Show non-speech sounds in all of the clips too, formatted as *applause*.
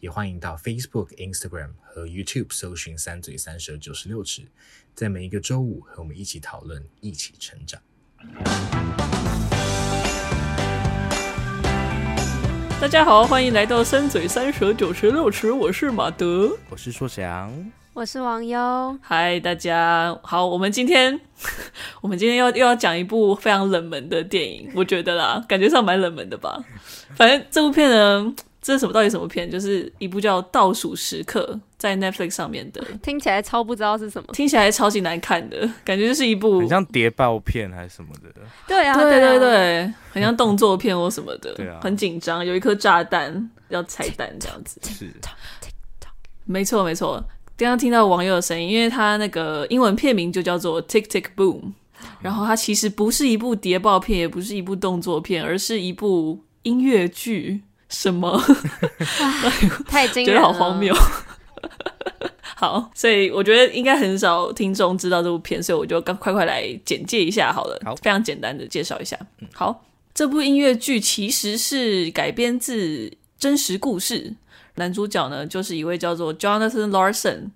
也欢迎到 Facebook、Instagram 和 YouTube 搜寻“三嘴三舌九十六尺”，在每一个周五和我们一起讨论，一起成长。大家好，欢迎来到“三嘴三舌九十六尺”，我是马德，我是硕翔，我是王优。嗨，大家好，我们今天 *laughs* 我们今天要又要讲一部非常冷门的电影，我觉得啦，感觉上蛮冷门的吧。反正这部片呢。这是什么？到底什么片？就是一部叫《倒数时刻》在 Netflix 上面的，听起来超不知道是什么，听起来超级难看的感觉，就是一部很像谍报片还是什么的。对啊，对对对，很像动作片或什么的。对啊，很紧张，有一颗炸弹要拆弹这样子。是，没错没错。刚刚听到网友的声音，因为他那个英文片名就叫做 Tick Tick Boom，然后它其实不是一部谍报片，也不是一部动作片，而是一部音乐剧。什么？*laughs* 太惊人了，觉得好荒谬。*laughs* 好，所以我觉得应该很少听众知道这部片，所以我就赶快快来简介一下好了。好，非常简单的介绍一下。好，这部音乐剧其实是改编自真实故事，男主角呢就是一位叫做 Jonathan Larson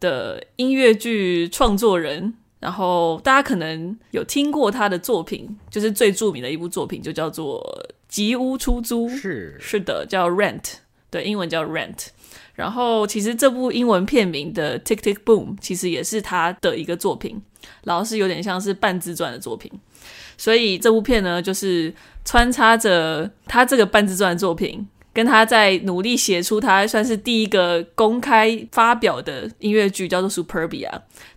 的音乐剧创作人。然后大家可能有听过他的作品，就是最著名的一部作品就叫做。吉屋出租是是的，叫 Rent，对，英文叫 Rent。然后其实这部英文片名的 Tick Tick Boom 其实也是他的一个作品，然后是有点像是半自传的作品。所以这部片呢，就是穿插着他这个半自传的作品，跟他在努力写出他算是第一个公开发表的音乐剧叫做 Superbia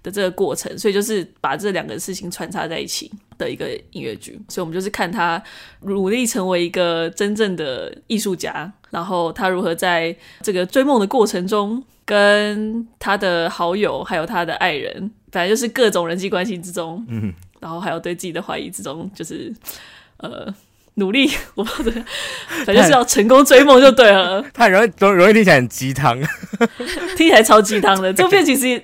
的这个过程，所以就是把这两个事情穿插在一起。的一个音乐剧，所以我们就是看他努力成为一个真正的艺术家，然后他如何在这个追梦的过程中，跟他的好友还有他的爱人，反正就是各种人际关系之中，嗯，然后还有对自己的怀疑之中，就是呃努力，*laughs* 我不知道，*laughs* 反正就是要成功追梦就对了。*laughs* 他容易容容易听起来很鸡汤，听起来超鸡汤的。这部片其实。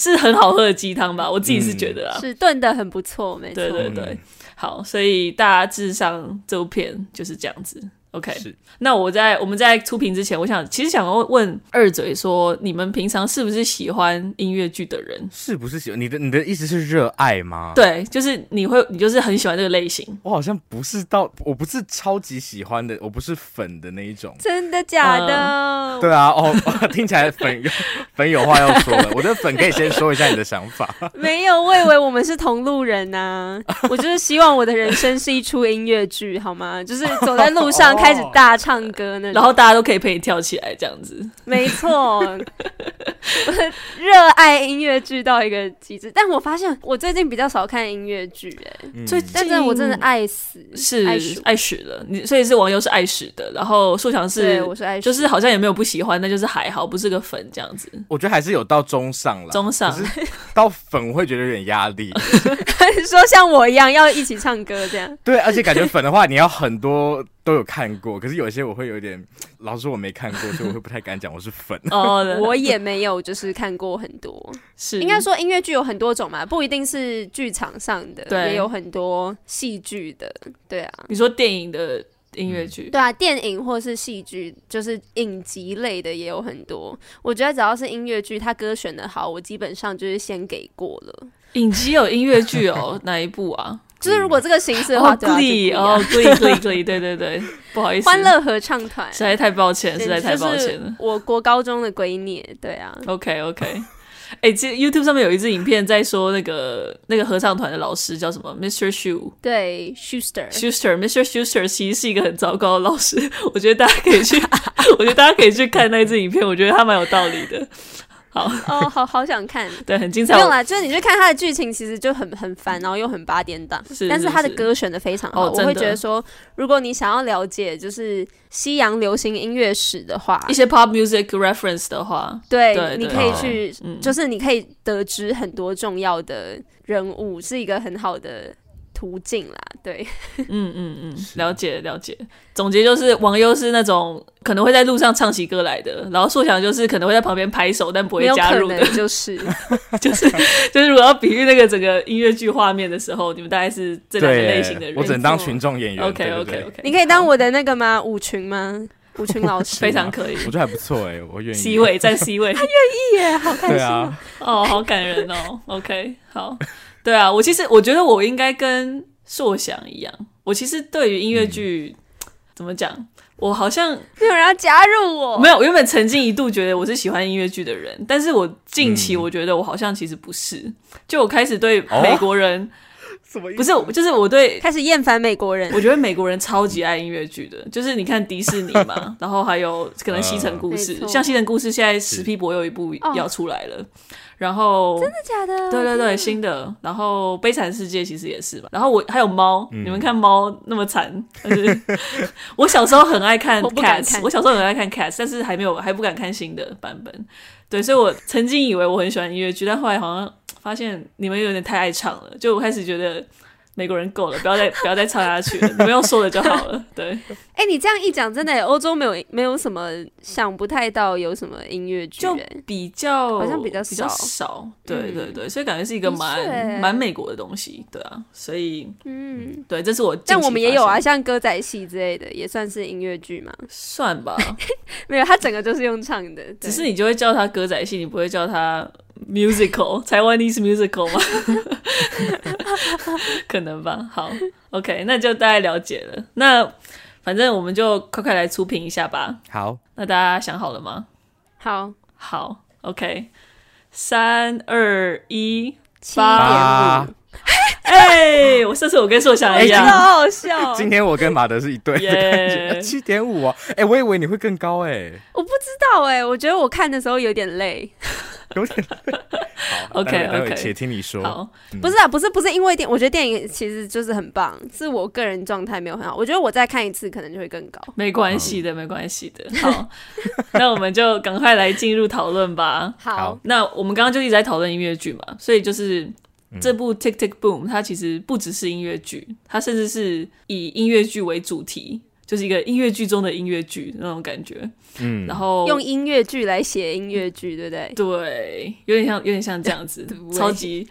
是很好喝的鸡汤吧，我自己是觉得啊，嗯、是炖的很不错，没错，对对对，好，所以大致上这部片就是这样子。OK，是。那我在我们在出评之前，我想其实想问问二嘴说，你们平常是不是喜欢音乐剧的人？是不是喜欢？你的你的意思是热爱吗？对，就是你会，你就是很喜欢这个类型。我好像不是到，我不是超级喜欢的，我不是粉的那一种。真的假的？嗯、对啊，哦，*laughs* 听起来粉有 *laughs* 粉有话要说了。我的粉可以先说一下你的想法。*laughs* 没有，我以为我们是同路人呐、啊。我就是希望我的人生是一出音乐剧，好吗？就是走在路上。开始大唱歌呢，然后大家都可以陪你跳起来，这样子。没错，*laughs* 热爱音乐剧到一个极致。但我发现我最近比较少看音乐剧，哎，最近但是我真的爱死，是爱死了。你所以是网友是爱死的，然后硕翔是，我是爱死，就是好像也没有不喜欢，那就是还好，不是个粉这样子。我觉得还是有到中上了，中上到粉我会觉得有点压力。*laughs* 说像我一样要一起唱歌这样，对，而且感觉粉的话你要很多。都有看过，可是有一些我会有点，老实说我没看过，*laughs* 所以我会不太敢讲我是粉。哦，我也没有，就是看过很多。是应该说音乐剧有很多种嘛，不一定是剧场上的，也有很多戏剧的。对啊，你说电影的音乐剧？对啊，电影或是戏剧，就是影集类的也有很多。我觉得只要是音乐剧，他歌选的好，我基本上就是先给过了。影集有音乐剧哦，哪一部啊？就是如果这个形式的话，可以哦，可以可以可以，对对对，不好意思，欢乐合唱团，实在太抱歉，实在太抱歉了。我国高中的闺女，对啊，OK OK，*laughs* 哎、欸，这 YouTube 上面有一支影片在说那个那个合唱团的老师叫什么？Mr. Shu，对，Schuster，Schuster，Mr. Schuster 其实是一个很糟糕的老师，*laughs* 我觉得大家可以去，*laughs* 我觉得大家可以去看那支影片，我觉得他蛮有道理的。好哦，好好想看，*laughs* 对，很精彩。不用啦，就是你去看它的剧情，其实就很很烦，然后又很八点档。是，但是它的歌选的非常好，哦、我会觉得说，如果你想要了解就是西洋流行音乐史的话，一些 pop music reference 的话，对，你可以去，哦、就是你可以得知很多重要的人物，是一个很好的。途径啦，对，嗯嗯嗯，了解了解。总结就是，王优是那种可能会在路上唱起歌来的，然后硕翔就是可能会在旁边拍手，但不会加入的，就是就是就是，*laughs* 如果要比喻那个整个音乐剧画面的时候，你们大概是这两个类型的人。我只能当群众演员。OK OK OK，你可以当我的那个吗？舞群吗？舞群老师非常可以，我觉得还不错哎，我愿意。C 位在 C 位，*laughs* 他愿意耶，好开心。哦，好感人哦。OK，好，对啊，我其实我觉得我应该跟。硕翔一样，我其实对于音乐剧、嗯、怎么讲，我好像没有人要加入我。没有，我原本曾经一度觉得我是喜欢音乐剧的人，但是我近期我觉得我好像其实不是。嗯、就我开始对美国人，哦、什么意思？不是，就是我对开始厌烦美国人。我觉得美国人超级爱音乐剧的，就是你看迪士尼嘛，*laughs* 然后还有可能西城故事，呃、像西城故事现在史皮博有一部要出来了。哦然后真的假的？对对对，新的。然后《悲惨世界》其实也是吧。然后我还有猫，嗯、你们看猫那么惨。就是、我小时候很爱看《Cats》，我小时候很爱看《Cats》，但是还没有还不敢看新的版本。对，所以我曾经以为我很喜欢音乐剧，但后来好像发现你们有点太爱唱了，就我开始觉得。美国人够了，不要再不要再唱下去了，你们用说的就好了。*laughs* 对，哎、欸，你这样一讲，真的，欧洲没有没有什么想不太到有什么音乐剧，就比较好像比较比较少。对对对，所以感觉是一个蛮蛮美国的东西，对啊，所以嗯，对，这是我。但我们也有啊，像歌仔戏之类的，也算是音乐剧嘛，算吧。*laughs* 没有，他整个就是用唱的，只是你就会叫他歌仔戏，你不会叫他。Musical *laughs* Taiwanese musical 吗？*laughs* 可能吧。好，OK，那就大概了解了。那反正我们就快快来初评一下吧。好，那大家想好了吗？好，好，OK，三二一，八点五。*laughs* 哎，我上次我跟硕翔一样，好好笑。今天我跟马德是一对的感觉，*laughs* *laughs* 七点五啊。哎，我以为你会更高哎。我不知道哎，我觉得我看的时候有点累。有点 *laughs* 累，OK OK，且听你说。好，不是啊，不是不是因为电，我觉得电影其实就是很棒，是我个人状态没有很好。我觉得我再看一次可能就会更高。没关系的，没关系的。好，那我们就赶快来进入讨论吧。好，那我们刚刚就一直在讨论音乐剧嘛，所以就是这部《Tick Tick Boom》它其实不只是音乐剧，它甚至是以音乐剧为主题。就是一个音乐剧中的音乐剧那种感觉，嗯，然后用音乐剧来写音乐剧，对不对？对，有点像，有点像这样子，*laughs* 超级，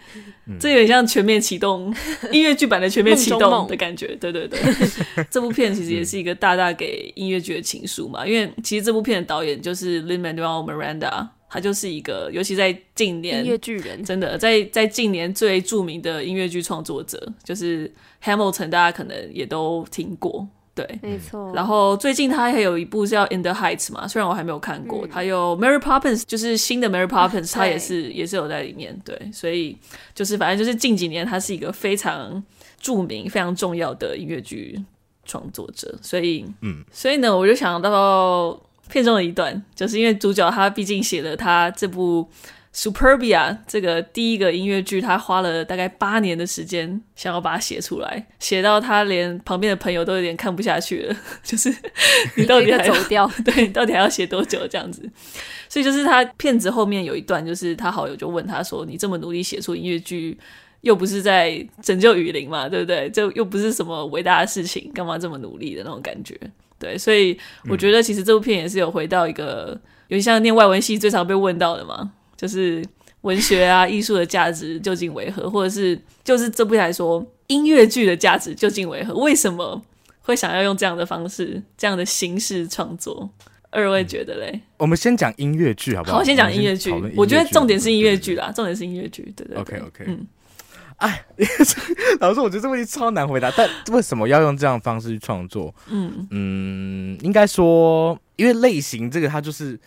嗯、这有点像全面启动音乐剧版的全面启动的感觉，对对对。*laughs* 这部片其实也是一个大大给音乐剧的情书嘛，因为其实这部片的导演就是 Lin-Manuel Miranda，他就是一个，尤其在近年音乐剧人，真的在在近年最著名的音乐剧创作者，就是 Hamilton，大家可能也都听过。对，没错。然后最近他还有一部叫《In the Heights》嘛，虽然我还没有看过。嗯、还有《Mary Poppins》，就是新的《Mary Poppins》，他也是也是有在里面。对，所以就是反正就是近几年他是一个非常著名、非常重要的音乐剧创作者。所以，嗯，所以呢，我就想到片中的一段，就是因为主角他毕竟写了他这部。Superbia 这个第一个音乐剧，他花了大概八年的时间，想要把它写出来，写到他连旁边的朋友都有点看不下去了，*laughs* 就是你到底还要走 *laughs* 掉？对，到底还要写多久这样子？所以就是他片子后面有一段，就是他好友就问他说：“你这么努力写出音乐剧，又不是在拯救雨林嘛，对不对？这又不是什么伟大的事情，干嘛这么努力的那种感觉？”对，所以我觉得其实这部片也是有回到一个，有点像念外文系最常被问到的嘛。就是文学啊，*laughs* 艺术的价值究竟为何？或者是就是这部来说，音乐剧的价值究竟为何？为什么会想要用这样的方式、这样的形式创作？二位觉得嘞？嗯、我们先讲音乐剧好不好？好，先讲音乐剧。我觉得重点是音乐剧啦，重点是音乐剧。对对，对。OK OK。嗯。哎，*laughs* 老师，我觉得这问题超难回答。但为什么要用这样的方式去创作？嗯嗯，应该说，因为类型这个，它就是。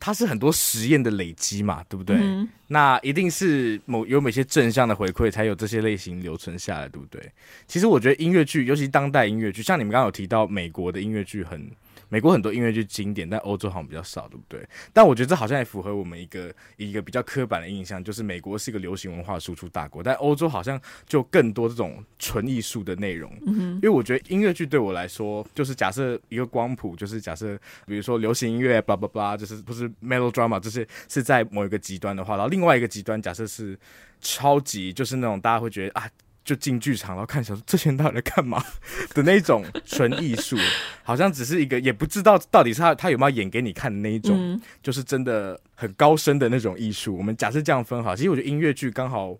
它是很多实验的累积嘛，对不对？嗯、那一定是某有某些正向的回馈，才有这些类型留存下来，对不对？其实我觉得音乐剧，尤其当代音乐剧，像你们刚刚有提到美国的音乐剧很美国很多音乐剧经典，但欧洲好像比较少，对不对？但我觉得这好像也符合我们一个一个比较刻板的印象，就是美国是一个流行文化输出大国，但欧洲好像就更多这种纯艺术的内容。嗯，因为我觉得音乐剧对我来说，就是假设一个光谱，就是假设比如说流行音乐，blah blah blah，就是不是 melodrama，就是是在某一个极端的话，然后另外一个极端假设是超级，就是那种大家会觉得啊。就进剧场，然后看小说，这些人到底在干嘛 *laughs* 的那种纯艺术，*laughs* 好像只是一个，也不知道到底是他他有没有演给你看的那一种，嗯、就是真的很高深的那种艺术。我们假设这样分好，其实我觉得音乐剧刚好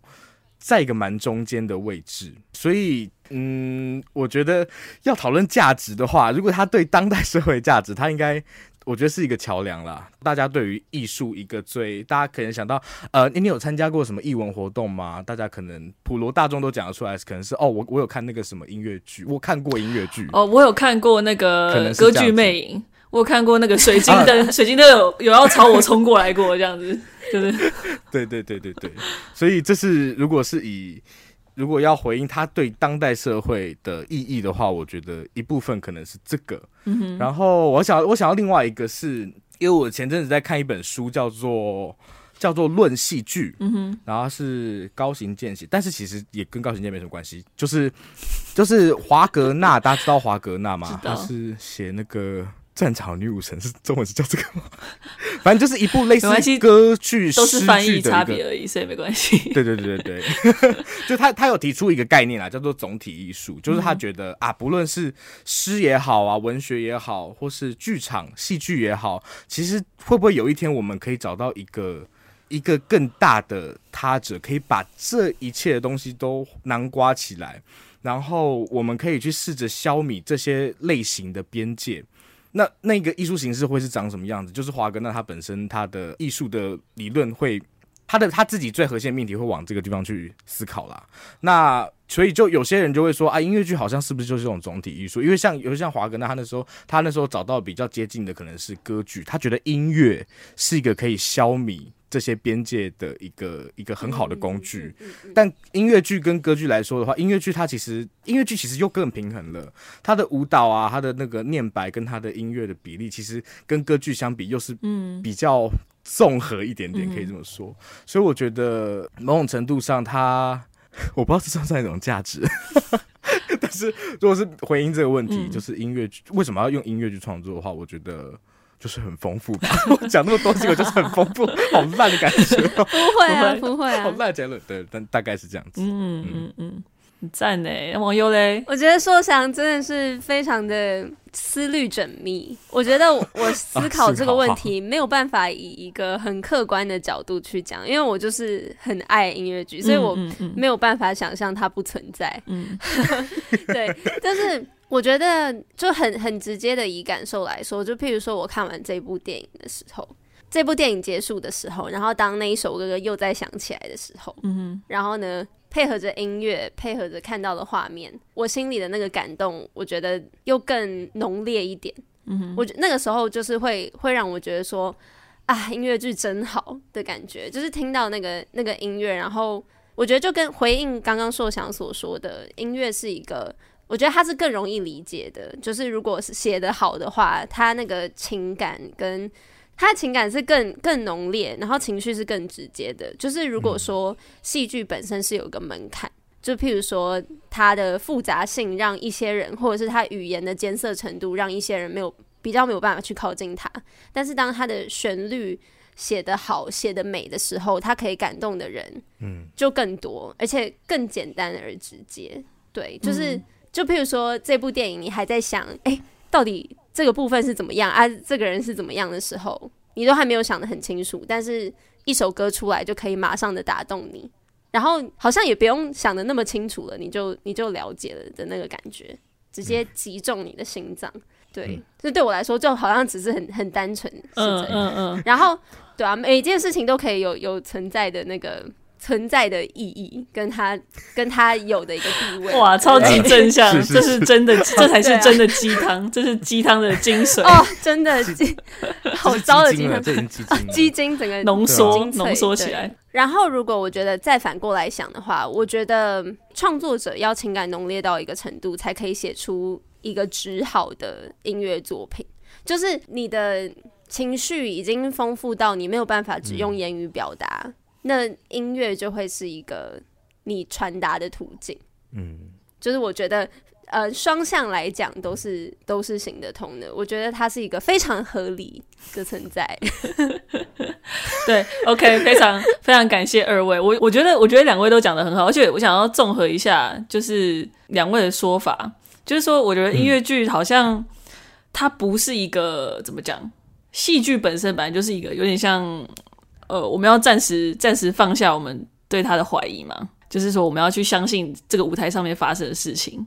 在一个蛮中间的位置，所以嗯，我觉得要讨论价值的话，如果他对当代社会价值，他应该。我觉得是一个桥梁啦。大家对于艺术一个最，大家可能想到，呃，你有参加过什么艺文活动吗？大家可能普罗大众都讲得出来，可能是哦，我我有看那个什么音乐剧，我看过音乐剧。哦，我有看过那个歌剧魅影，我有看过那个水晶灯，水晶灯有有要朝我冲过来过，这样子，就是 *laughs* 对对对对对，所以这是如果是以。如果要回应他对当代社会的意义的话，我觉得一部分可能是这个。然后我想，我想要另外一个是，因为我前阵子在看一本书，叫做叫做《论戏剧》。嗯哼。然后是高行健写，但是其实也跟高行健没什么关系，就是就是华格纳，*laughs* 大家知道华格纳吗？他是写那个。战场女武神是中文是叫这个吗？*laughs* 反正就是一部类似歌剧，都是翻译差别而已，所以没关系。对对对对对，*laughs* 就他他有提出一个概念啦，叫做总体艺术，就是他觉得啊，不论是诗也好啊，文学也好，或是剧场戏剧也好，其实会不会有一天我们可以找到一个一个更大的他者，可以把这一切的东西都囊括起来，然后我们可以去试着消弭这些类型的边界。那那个艺术形式会是长什么样子？就是华哥，那他本身他的艺术的理论会，他的他自己最核心的命题会往这个地方去思考啦。那所以就有些人就会说啊，音乐剧好像是不是就是这种总体艺术？因为像有像华哥，那他那时候他那时候找到比较接近的可能是歌剧，他觉得音乐是一个可以消弭。这些边界的一个一个很好的工具，但音乐剧跟歌剧来说的话，音乐剧它其实音乐剧其实又更平衡了。它的舞蹈啊，它的那个念白跟它的音乐的比例，其实跟歌剧相比又是比较综合一点点，可以这么说。所以我觉得某种程度上它，它 *laughs* 我不知道这算不算一种价值。*laughs* 但是如果是回应这个问题，就是音乐剧为什么要用音乐去创作的话，我觉得。就是很丰富吧，*laughs* 我讲那么多，结果就是很丰富，*laughs* 好烂的感觉。不会啊，不会啊，好烂结论。对，但大概是这样子。嗯嗯嗯，很赞呢。网友嘞，我觉得硕翔真的是非常的思虑缜密。我觉得我思考这个问题 *laughs* 没有办法以一个很客观的角度去讲，因为我就是很爱音乐剧，所以我没有办法想象它不存在。嗯，对，但是。我觉得就很很直接的以感受来说，就譬如说我看完这部电影的时候，这部电影结束的时候，然后当那一首歌又再响起来的时候，嗯哼，然后呢，配合着音乐，配合着看到的画面，我心里的那个感动，我觉得又更浓烈一点。嗯哼，我觉那个时候就是会会让我觉得说啊，音乐剧真好的感觉，就是听到那个那个音乐，然后我觉得就跟回应刚刚硕翔所说的，音乐是一个。我觉得他是更容易理解的，就是如果是写得好的话，他那个情感跟他的情感是更更浓烈，然后情绪是更直接的。就是如果说戏剧本身是有个门槛，就譬如说它的复杂性让一些人，或者是他语言的艰涩程度让一些人没有比较没有办法去靠近他。但是当他的旋律写得好、写得美的时候，他可以感动的人，嗯，就更多，而且更简单而直接。对，就是。就譬如说这部电影，你还在想，哎、欸，到底这个部分是怎么样啊？这个人是怎么样的时候，你都还没有想得很清楚。但是一首歌出来就可以马上的打动你，然后好像也不用想的那么清楚了，你就你就了解了的那个感觉，直接击中你的心脏。对，这、嗯、对我来说就好像只是很很单纯，是这样。嗯嗯嗯。然后，对啊，每件事情都可以有有存在的那个。存在的意义跟他跟他有的一个地位，哇，超级正向，*laughs* 这是真的，*laughs* 这才是真的鸡汤，*laughs* 这是鸡汤的精髓。哦，真的鸡，好糟的鸡汤，鸡精整个浓缩浓缩起来。然后，如果我觉得再反过来想的话，我觉得创作者要情感浓烈到一个程度，才可以写出一个只好的音乐作品。就是你的情绪已经丰富到你没有办法只用言语表达，嗯、那音乐就会是一个你传达的途径。嗯，就是我觉得。呃，双向来讲都是都是行得通的。我觉得它是一个非常合理的存在。*laughs* 对，OK，非常非常感谢二位。我我觉得我觉得两位都讲得很好，而且我想要综合一下，就是两位的说法，就是说，我觉得音乐剧好像它不是一个、嗯、怎么讲，戏剧本身本来就是一个有点像，呃，我们要暂时暂时放下我们对他的怀疑嘛，就是说我们要去相信这个舞台上面发生的事情。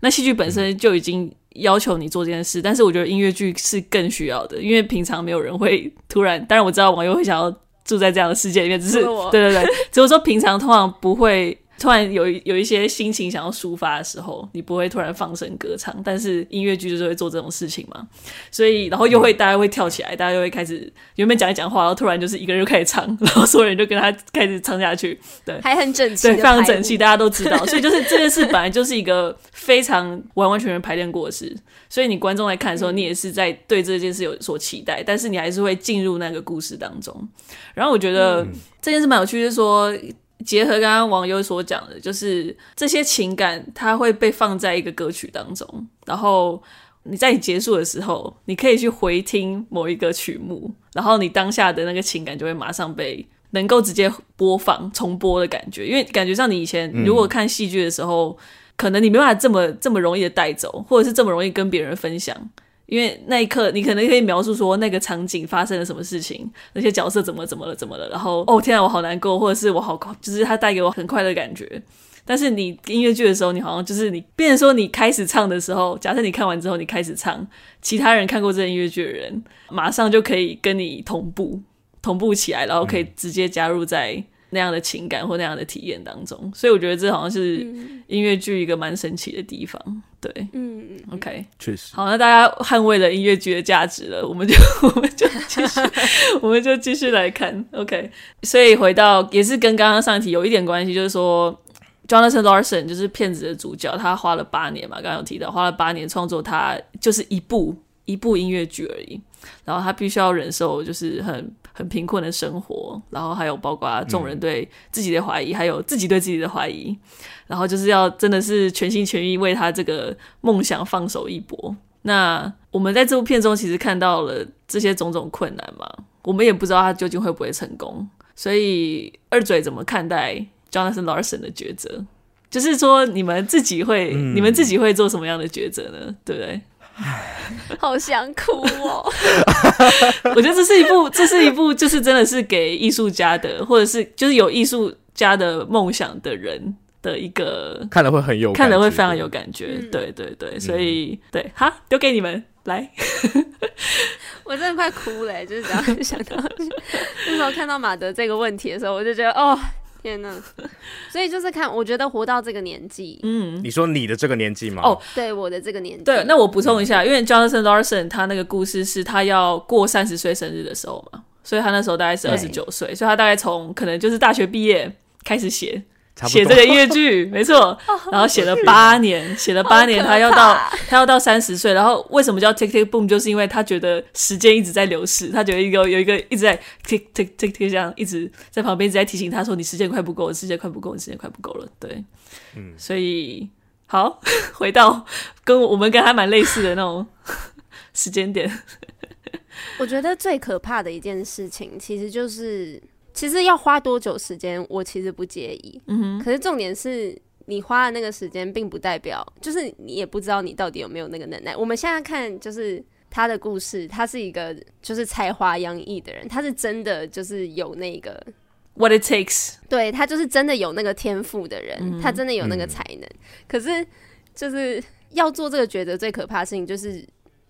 那戏剧本身就已经要求你做这件事，嗯、但是我觉得音乐剧是更需要的，因为平常没有人会突然，当然我知道网友会想要住在这样的世界里面，只是对对对，只是说平常通常不会。突然有有一些心情想要抒发的时候，你不会突然放声歌唱，但是音乐剧就是会做这种事情嘛，所以然后又会大家会跳起来，大家又会开始原本讲一讲话，然后突然就是一个人就开始唱，然后所有人就跟他开始唱下去，对，还很整齐，对，非常 *laughs* 整齐，大家都知道，所以就是这件事本来就是一个非常完完全全排练过的事，所以你观众来看的时候，你也是在对这件事有所期待，但是你还是会进入那个故事当中。然后我觉得这件事蛮有趣，就是说。结合刚刚网友所讲的，就是这些情感，它会被放在一个歌曲当中，然后你在你结束的时候，你可以去回听某一个曲目，然后你当下的那个情感就会马上被能够直接播放重播的感觉，因为感觉上你以前如果看戏剧的时候，可能你没办法这么这么容易的带走，或者是这么容易跟别人分享。因为那一刻，你可能可以描述说那个场景发生了什么事情，那些角色怎么怎么了，怎么了，然后哦天啊，我好难过，或者是我好，就是他带给我很快乐的感觉。但是你音乐剧的时候，你好像就是你，变成说你开始唱的时候，假设你看完之后你开始唱，其他人看过这音乐剧的人，马上就可以跟你同步，同步起来，然后可以直接加入在。那样的情感或那样的体验当中，所以我觉得这好像是音乐剧一个蛮神奇的地方。对，嗯，OK，确实。好，那大家捍卫了音乐剧的价值了，我们就 *laughs* 我们就继续，*laughs* 我们就继续来看。OK，所以回到也是跟刚刚上一题有一点关系，就是说，Jonathan Larson 就是骗子的主角，他花了八年嘛，刚刚有提到，花了八年创作他就是一部一部音乐剧而已，然后他必须要忍受就是很。很贫困的生活，然后还有包括众人对自己的怀疑，嗯、还有自己对自己的怀疑，然后就是要真的是全心全意为他这个梦想放手一搏。那我们在这部片中其实看到了这些种种困难嘛，我们也不知道他究竟会不会成功。所以二嘴怎么看待 Jonathan Larson 的抉择？就是说你们自己会，嗯、你们自己会做什么样的抉择呢？对不对？*laughs* 好想哭哦！*laughs* 我觉得这是一部，这是一部，就是真的是给艺术家的，或者是就是有艺术家的梦想的人的一个看了会很有，看了会非常有感觉。嗯、对对对，所以、嗯、对，好，丢给你们来。*laughs* 我真的快哭了，就是只要想到那时候看到马德这个问题的时候，我就觉得哦。天呐，所以就是看，我觉得活到这个年纪，嗯，你说你的这个年纪吗？哦，对，我的这个年纪。对，那我补充一下，因为 Jonathan Larson 他那个故事是他要过三十岁生日的时候嘛，所以他那时候大概是二十九岁，所以他大概从可能就是大学毕业开始写。写这个音乐剧 *laughs* 没错，然后写了八年，写了八年，他要到他要到三十岁，然后为什么叫 tick tick boom？就是因为他觉得时间一直在流逝，他觉得一个有一个一直在 tick tick tick tick 这样一直在旁边一直在提醒他说：“你时间快不够了，时间快不够，你时间快不够了。”对，嗯，所以好 *laughs* 回到跟我们跟他蛮类似的那种时间点。我觉得最可怕的一件事情，其实就是。其实要花多久时间，我其实不介意。嗯哼。可是重点是你花的那个时间，并不代表，就是你也不知道你到底有没有那个能耐。我们现在看，就是他的故事，他是一个就是才华洋溢的人，他是真的就是有那个 what it takes，对，他就是真的有那个天赋的人，嗯、他真的有那个才能。嗯、可是就是要做这个抉择，最可怕的事情就是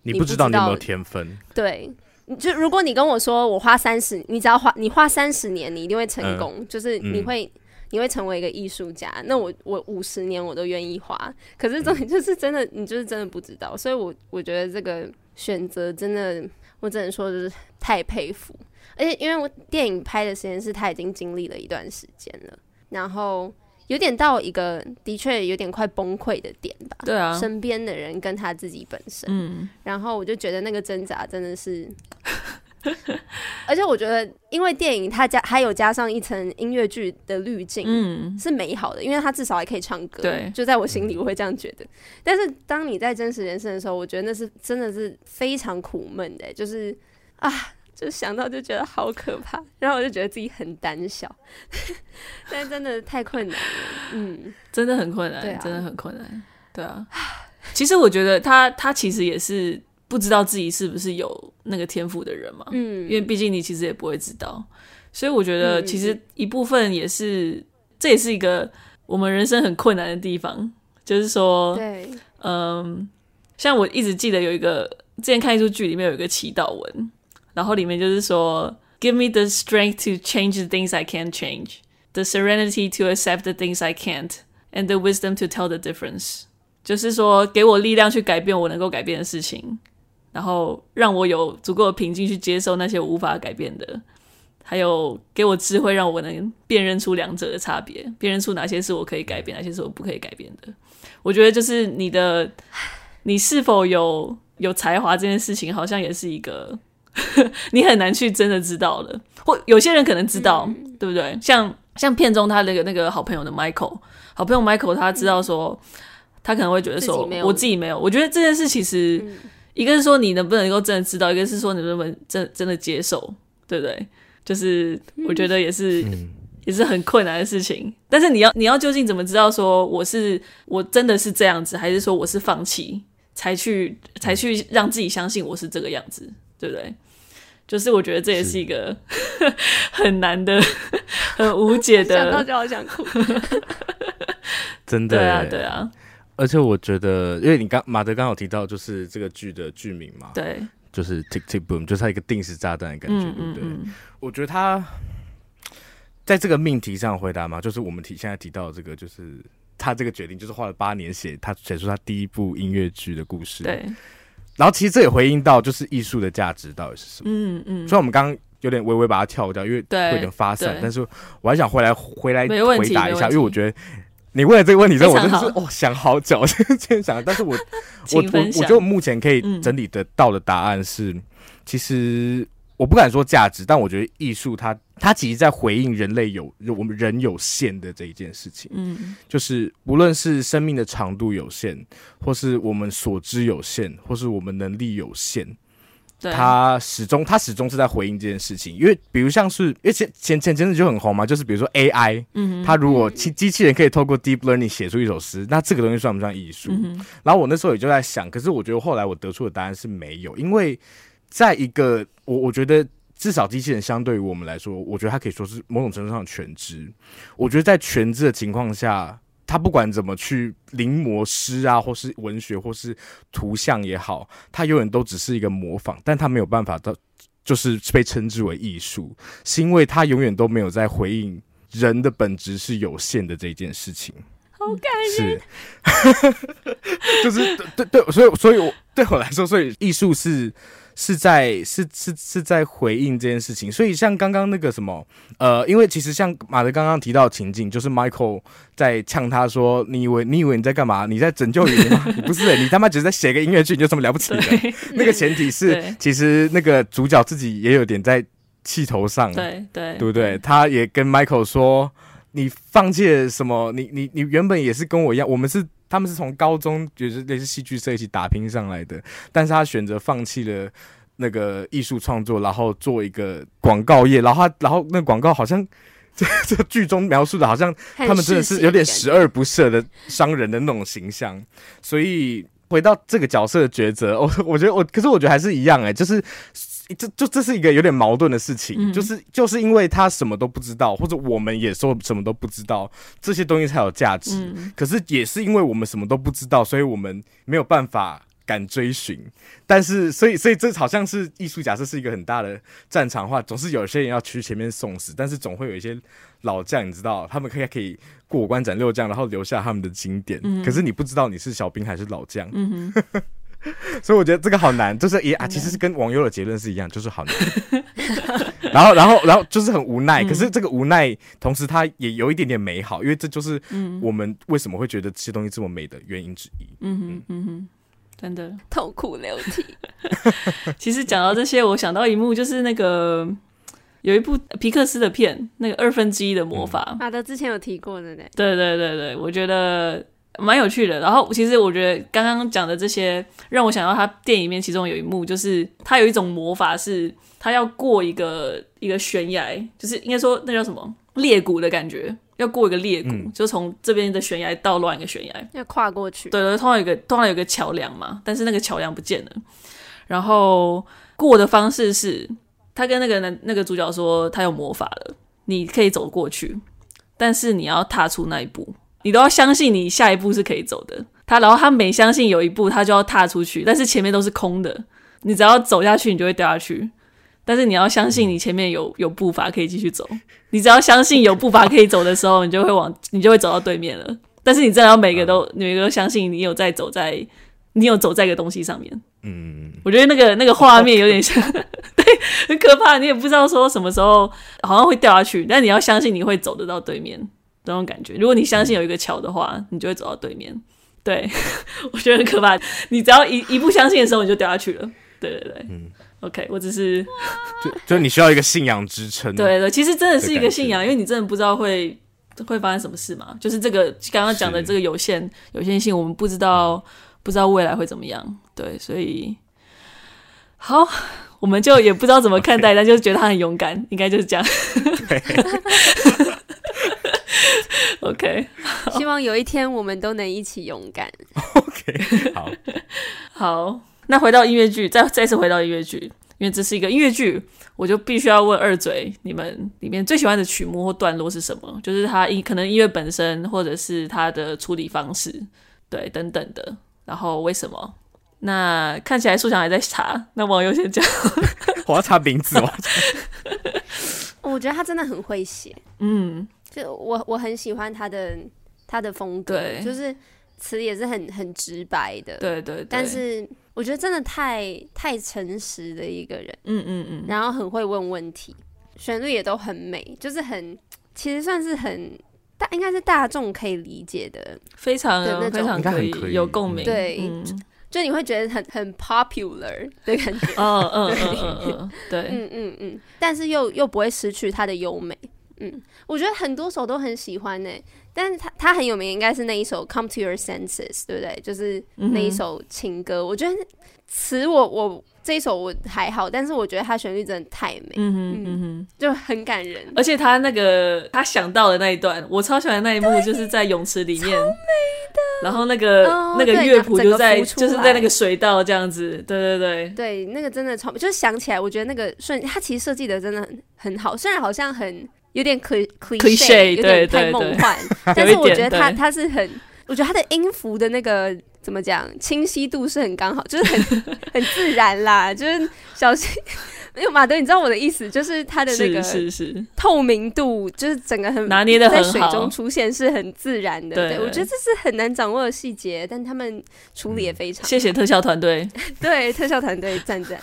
你不知道你有没有天分。对。就如果你跟我说我花三十，你只要花你花三十年，你一定会成功，嗯、就是你会、嗯、你会成为一个艺术家。那我我五十年我都愿意花，可是重点就是真的，你就是真的不知道。所以我我觉得这个选择真的，我只能说就是太佩服。而且因为我电影拍的时间是他已经经历了一段时间了，然后有点到一个的确有点快崩溃的点吧。对啊，身边的人跟他自己本身，嗯，然后我就觉得那个挣扎真的是，*laughs* 而且我觉得因为电影它加还有加上一层音乐剧的滤镜，嗯，是美好的，因为它至少还可以唱歌，对，就在我心里我会这样觉得。但是当你在真实人生的时候，我觉得那是真的是非常苦闷的，就是啊。就想到就觉得好可怕，然后我就觉得自己很胆小，*laughs* 但真的太困难了，嗯，真的很困难，啊、真的很困难，对啊。*sighs* 其实我觉得他他其实也是不知道自己是不是有那个天赋的人嘛，嗯，因为毕竟你其实也不会知道，所以我觉得其实一部分也是，嗯、这也是一个我们人生很困难的地方，就是说，对，嗯，像我一直记得有一个之前看一出剧里面有一个祈祷文。然后里面就是说，Give me the strength to change the things I can't change, the serenity to accept the things I can't, and the wisdom to tell the difference。就是说，给我力量去改变我能够改变的事情，然后让我有足够的平静去接受那些我无法改变的，还有给我智慧，让我能辨认出两者的差别，辨认出哪些是我可以改变，哪些是我不可以改变的。我觉得就是你的，你是否有有才华这件事情，好像也是一个。*laughs* 你很难去真的知道了，或有些人可能知道，嗯、对不对？像像片中他那个那个好朋友的 Michael，好朋友 Michael，他知道说，嗯、他可能会觉得说，自我自己没有。我觉得这件事其实，嗯、一个是说你能不能够真的知道，一个是说你能不能真真的接受，对不对？就是我觉得也是、嗯、也是很困难的事情。但是你要你要究竟怎么知道说我是我真的是这样子，还是说我是放弃才去才去让自己相信我是这个样子，对不对？就是我觉得这也是一个是 *laughs* 很难的、*laughs* 很无解的。*laughs* 想到就好想哭。真的。对啊，对啊。而且我觉得，因为你刚马德刚好提到，就是这个剧的剧名嘛，对，就是 Tick Tick Boom，就是它一个定时炸弹的感觉，对不对？我觉得他在这个命题上回答嘛，就是我们提现在提到的这个，就是他这个决定，就是花了八年写他写出他第一部音乐剧的故事，对。然后其实这也回应到，就是艺术的价值到底是什么？嗯嗯。虽然我们刚刚有点微微把它跳掉，因为会有点发散，但是我还想回来回来回答一下，因为我觉得你问了这个问题之后，我真的是哦想好久，今天想，但是我 *laughs* 我我我觉得我目前可以整理得到的答案是，嗯、其实。我不敢说价值，但我觉得艺术它它其实在回应人类有我们人有限的这一件事情，嗯，就是无论是生命的长度有限，或是我们所知有限，或是我们能力有限，对，它始终它始终是在回应这件事情。因为比如像是，因为前前前阵子就很红嘛，就是比如说 AI，嗯哼，它如果机机器人可以透过 Deep Learning 写出一首诗，那这个东西算不算艺术？嗯，然后我那时候也就在想，可是我觉得后来我得出的答案是没有，因为。在一个我我觉得至少机器人相对于我们来说，我觉得它可以说是某种程度上的全知。我觉得在全知的情况下，它不管怎么去临摹诗啊，或是文学，或是图像也好，它永远都只是一个模仿，但它没有办法到就是被称之为艺术，是因为它永远都没有在回应人的本质是有限的这件事情。好感人，是，*laughs* 就是对对，所以所以我对我来说，所以艺术是。是在是是是在回应这件事情，所以像刚刚那个什么，呃，因为其实像马德刚刚提到情境，就是 Michael 在呛他说：“你以为你以为你在干嘛？你在拯救人吗？*laughs* 你不是、欸，你他妈只是在写个音乐剧，你有什么了不起的？*laughs* 那个前提是，其实那个主角自己也有点在气头上，对对，对不对？他也跟 Michael 说：你放弃了什么？你你你原本也是跟我一样，我们是。”他们是从高中就是类似戏剧社一起打拼上来的，但是他选择放弃了那个艺术创作，然后做一个广告业，然后他，然后那广告好像 *laughs* 这这剧中描述的，好像他们真的是有点十恶不赦的商人的那种形象，所以回到这个角色的抉择，我我觉得我，可是我觉得还是一样哎、就是。这就这是一个有点矛盾的事情，嗯、就是就是因为他什么都不知道，或者我们也说什么都不知道，这些东西才有价值。嗯、可是也是因为我们什么都不知道，所以我们没有办法敢追寻。但是，所以所以这好像是艺术，假设是一个很大的战场的话，总是有些人要去前面送死，但是总会有一些老将，你知道，他们可以可以过五关斩六将，然后留下他们的经典。嗯、可是你不知道你是小兵还是老将。*laughs* 嗯 *laughs* 所以我觉得这个好难，就是也啊，其实是跟网友的结论是一样，就是好难。*laughs* 然后，然后，然后就是很无奈。可是这个无奈，同时它也有一点点美好，因为这就是我们为什么会觉得这些东西这么美的原因之一。嗯哼，嗯哼，真的痛哭流涕。*laughs* 其实讲到这些，我想到一幕，就是那个有一部皮克斯的片，那个二分之一的魔法。好的，之前有提过的呢。对对对对，我觉得。蛮有趣的，然后其实我觉得刚刚讲的这些让我想到他电影里面其中有一幕，就是他有一种魔法，是他要过一个一个悬崖，就是应该说那叫什么裂谷的感觉，要过一个裂谷，嗯、就从这边的悬崖到另一个悬崖，要跨过去。对对，通常有个通常有个桥梁嘛，但是那个桥梁不见了，然后过的方式是他跟那个男那个主角说他有魔法了，你可以走过去，但是你要踏出那一步。你都要相信你下一步是可以走的。他，然后他每相信有一步，他就要踏出去，但是前面都是空的。你只要走下去，你就会掉下去。但是你要相信你前面有 *laughs* 有步伐可以继续走。你只要相信有步伐可以走的时候，你就会往你就会走到对面了。但是你真的要每个都每个都相信你有在走在你有走在一个东西上面。嗯，我觉得那个那个画面有点像，*laughs* 对，很可怕。你也不知道说什么时候好像会掉下去，但你要相信你会走得到对面。这种感觉，如果你相信有一个桥的话，你就会走到对面。对，*laughs* 我觉得很可怕。你只要一一不相信的时候，你就掉下去了。对对对，嗯，OK，我只是就就你需要一个信仰支撑。对对，其实真的是一个信仰，因为你真的不知道会会发生什么事嘛。就是这个刚刚讲的这个有限有限性，我们不知道、嗯、不知道未来会怎么样。对，所以好，我们就也不知道怎么看待.但就是觉得他很勇敢，应该就是这样。*laughs* 对 *laughs* OK，*laughs* *laughs* 希望有一天我们都能一起勇敢。OK，好，好，那回到音乐剧，再再次回到音乐剧，因为这是一个音乐剧，我就必须要问二嘴，你们里面最喜欢的曲目或段落是什么？就是它音可能音乐本身，或者是它的处理方式，对，等等的。然后为什么？那看起来书翔还在查，那网友先讲，我要查名字哦。我觉得他真的很会写，嗯。就我我很喜欢他的他的风格，对就是词也是很很直白的，对，对对。但是我觉得真的太太诚实的一个人，嗯嗯嗯。然后很会问问题，旋律也都很美，就是很其实算是很大，应该是大众可以理解的，非常的非常可以有共鸣，对，嗯、就你会觉得很很 popular 的感觉，嗯嗯嗯嗯，对，嗯嗯嗯，但是又又不会失去它的优美。嗯，我觉得很多首都很喜欢呢、欸，但是他他很有名，应该是那一首《Come to Your Senses》，对不对？就是那一首情歌。嗯、我觉得词我我这一首我还好，但是我觉得它旋律真的太美，嗯哼嗯哼，就很感人。而且他那个他想到的那一段，我超喜欢那一幕，就是在泳池里面，超美的。然后那个、哦、那个乐谱就在就是在那个水道这样子，对对对，对，那个真的超，就是想起来，我觉得那个顺，他其实设计的真的很很好，虽然好像很。有点 cliché，有点太梦幻，*laughs* 但是我觉得他他是很，我觉得他的音符的那个怎么讲，清晰度是很刚好，*laughs* 就是很很自然啦，就是小心，*laughs* 没有马德，你知道我的意思，就是他的那个是是透明度，就是整个很拿捏的在水中出现是很自然的，对，我觉得这是很难掌握的细节，但他们处理也非常，谢谢特效团队，*laughs* 对，特效团队赞赞。